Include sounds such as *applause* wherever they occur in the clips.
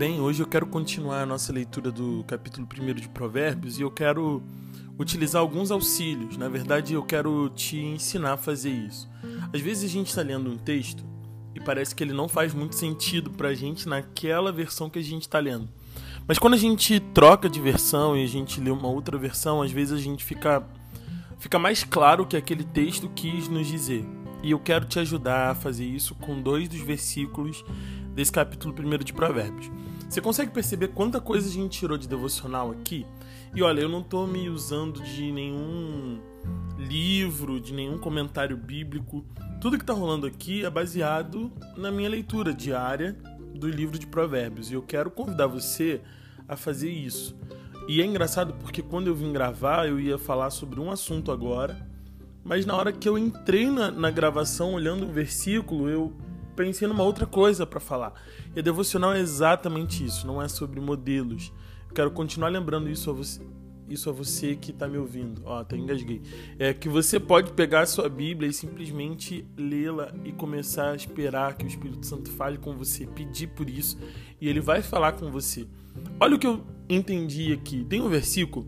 Bem, hoje eu quero continuar a nossa leitura do capítulo 1 de Provérbios e eu quero utilizar alguns auxílios. Na verdade, eu quero te ensinar a fazer isso. Às vezes a gente está lendo um texto e parece que ele não faz muito sentido para a gente naquela versão que a gente está lendo. Mas quando a gente troca de versão e a gente lê uma outra versão, às vezes a gente fica, fica mais claro o que aquele texto quis nos dizer. E eu quero te ajudar a fazer isso com dois dos versículos desse capítulo 1 de Provérbios. Você consegue perceber quanta coisa a gente tirou de devocional aqui? E olha, eu não estou me usando de nenhum livro, de nenhum comentário bíblico. Tudo que está rolando aqui é baseado na minha leitura diária do livro de Provérbios. E eu quero convidar você a fazer isso. E é engraçado porque quando eu vim gravar, eu ia falar sobre um assunto agora, mas na hora que eu entrei na, na gravação olhando o versículo, eu pensei numa outra coisa para falar. E a devocional é exatamente isso, não é sobre modelos. Eu quero continuar lembrando isso a você, isso a você que está me ouvindo. Ó, até engasguei. É que você pode pegar a sua Bíblia e simplesmente lê-la e começar a esperar que o Espírito Santo fale com você, pedir por isso, e ele vai falar com você. Olha o que eu entendi aqui. Tem um versículo,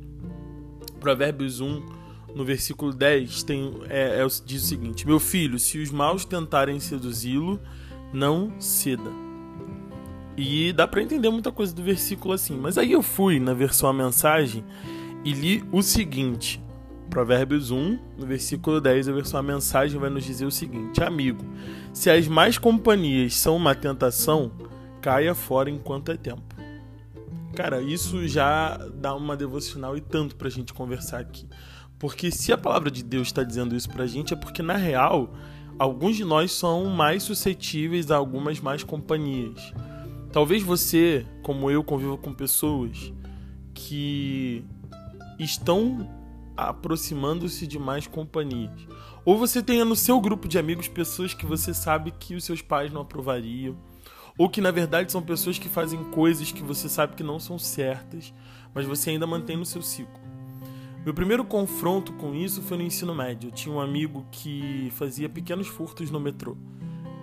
Provérbios 1, no versículo 10, tem, é, é, diz o seguinte: Meu filho, se os maus tentarem seduzi-lo, não ceda. E dá para entender muita coisa do versículo assim. Mas aí eu fui na versão a mensagem e li o seguinte: Provérbios 1, no versículo 10, a versão a mensagem vai nos dizer o seguinte: Amigo, se as mais companhias são uma tentação, caia fora enquanto é tempo. Cara, isso já dá uma devocional e tanto pra gente conversar aqui. Porque se a palavra de Deus está dizendo isso pra gente, é porque na real, alguns de nós são mais suscetíveis a algumas más companhias. Talvez você, como eu, conviva com pessoas que estão aproximando-se de mais companhias. Ou você tenha no seu grupo de amigos pessoas que você sabe que os seus pais não aprovariam. Ou que na verdade são pessoas que fazem coisas que você sabe que não são certas, mas você ainda mantém no seu ciclo. Meu primeiro confronto com isso foi no ensino médio. Eu tinha um amigo que fazia pequenos furtos no metrô.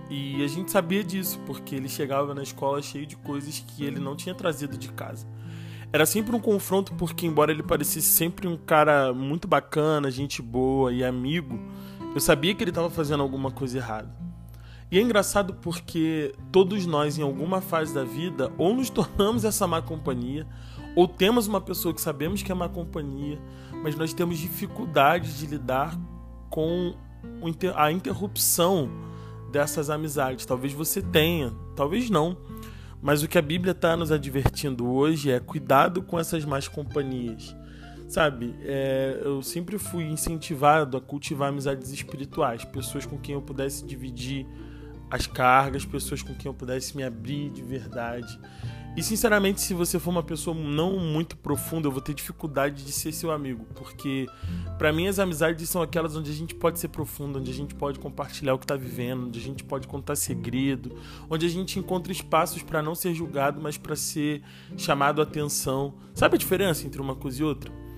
E a gente sabia disso, porque ele chegava na escola cheio de coisas que ele não tinha trazido de casa. Era sempre um confronto, porque, embora ele parecesse sempre um cara muito bacana, gente boa e amigo, eu sabia que ele estava fazendo alguma coisa errada. E é engraçado porque todos nós, em alguma fase da vida, ou nos tornamos essa má companhia, ou temos uma pessoa que sabemos que é má companhia, mas nós temos dificuldade de lidar com a interrupção dessas amizades. Talvez você tenha, talvez não. Mas o que a Bíblia está nos advertindo hoje é cuidado com essas más companhias. Sabe, é, eu sempre fui incentivado a cultivar amizades espirituais, pessoas com quem eu pudesse dividir as cargas, pessoas com quem eu pudesse me abrir de verdade. E sinceramente, se você for uma pessoa não muito profunda, eu vou ter dificuldade de ser seu amigo, porque para mim as amizades são aquelas onde a gente pode ser profundo, onde a gente pode compartilhar o que tá vivendo, onde a gente pode contar segredo, onde a gente encontra espaços para não ser julgado, mas para ser chamado a atenção. Sabe a diferença entre uma coisa e outra?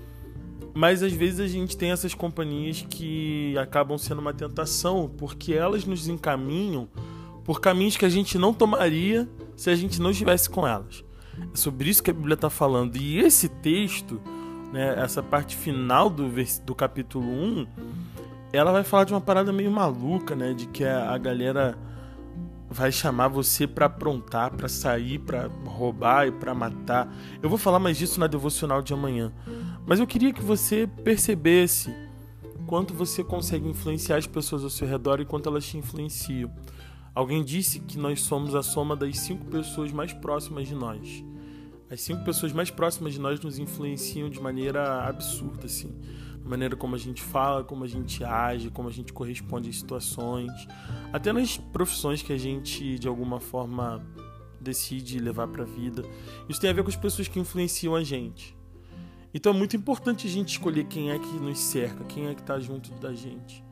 Mas às vezes a gente tem essas companhias que acabam sendo uma tentação, porque elas nos encaminham por caminhos que a gente não tomaria se a gente não estivesse com elas. É sobre isso que a Bíblia está falando. E esse texto, né, essa parte final do, do capítulo 1, ela vai falar de uma parada meio maluca, né? De que a, a galera vai chamar você para aprontar, para sair, para roubar e para matar. Eu vou falar mais disso na devocional de amanhã. Mas eu queria que você percebesse quanto você consegue influenciar as pessoas ao seu redor e quanto elas te influenciam. Alguém disse que nós somos a soma das cinco pessoas mais próximas de nós. As cinco pessoas mais próximas de nós nos influenciam de maneira absurda, assim. A maneira como a gente fala, como a gente age, como a gente corresponde às situações. Até nas profissões que a gente, de alguma forma, decide levar para a vida. Isso tem a ver com as pessoas que influenciam a gente. Então é muito importante a gente escolher quem é que nos cerca, quem é que está junto da gente.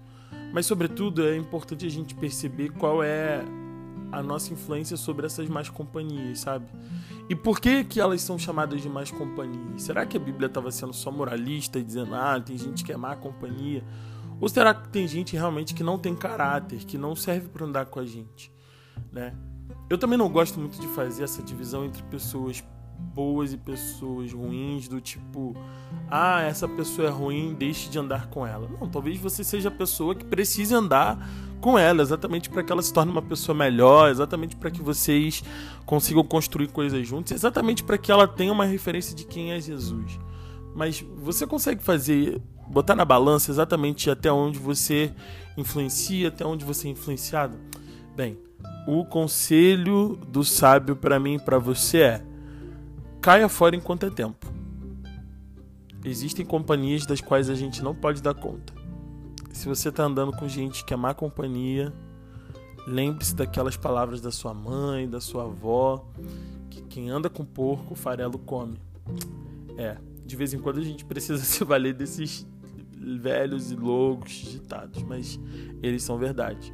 Mas, sobretudo, é importante a gente perceber qual é a nossa influência sobre essas más companhias, sabe? E por que que elas são chamadas de más companhias? Será que a Bíblia estava sendo só moralista e dizendo, ah, tem gente que é má companhia? Ou será que tem gente realmente que não tem caráter, que não serve para andar com a gente, né? Eu também não gosto muito de fazer essa divisão entre pessoas boas e pessoas ruins, do tipo, ah, essa pessoa é ruim, deixe de andar com ela. Não, talvez você seja a pessoa que precise andar com ela, exatamente para que ela se torne uma pessoa melhor, exatamente para que vocês consigam construir coisas juntos, exatamente para que ela tenha uma referência de quem é Jesus. Mas você consegue fazer, botar na balança exatamente até onde você influencia, até onde você é influenciado? Bem, o conselho do sábio para mim e para você é: caia fora enquanto é tempo. Existem companhias das quais a gente não pode dar conta. Se você está andando com gente que é má companhia, lembre-se daquelas palavras da sua mãe, da sua avó, que quem anda com porco, farelo come. É, de vez em quando a gente precisa *laughs* se valer desses velhos e loucos ditados, mas eles são verdade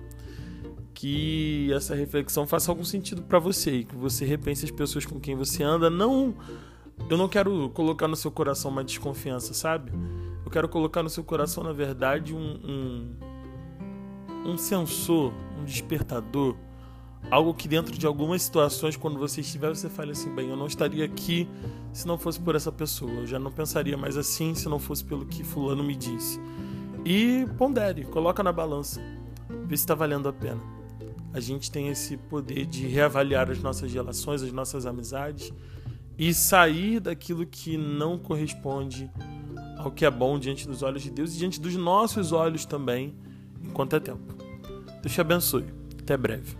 que essa reflexão faça algum sentido para você e que você repense as pessoas com quem você anda. Não, eu não quero colocar no seu coração uma desconfiança, sabe? Eu quero colocar no seu coração, na verdade, um, um, um sensor, um despertador, algo que dentro de algumas situações, quando você estiver, você fale assim: bem, eu não estaria aqui se não fosse por essa pessoa, eu já não pensaria mais assim se não fosse pelo que Fulano me disse. E pondere, coloca na balança, vê se está valendo a pena a gente tem esse poder de reavaliar as nossas relações, as nossas amizades e sair daquilo que não corresponde ao que é bom diante dos olhos de Deus e diante dos nossos olhos também, enquanto é tempo. Deus te abençoe. Até breve.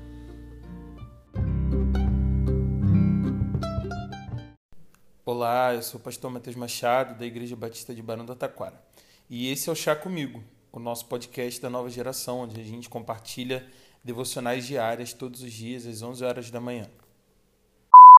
Olá, eu sou o pastor Matheus Machado, da Igreja Batista de Barão da Taquara. E esse é o Chá Comigo, o nosso podcast da nova geração, onde a gente compartilha devocionais diárias todos os dias às 11 horas da manhã.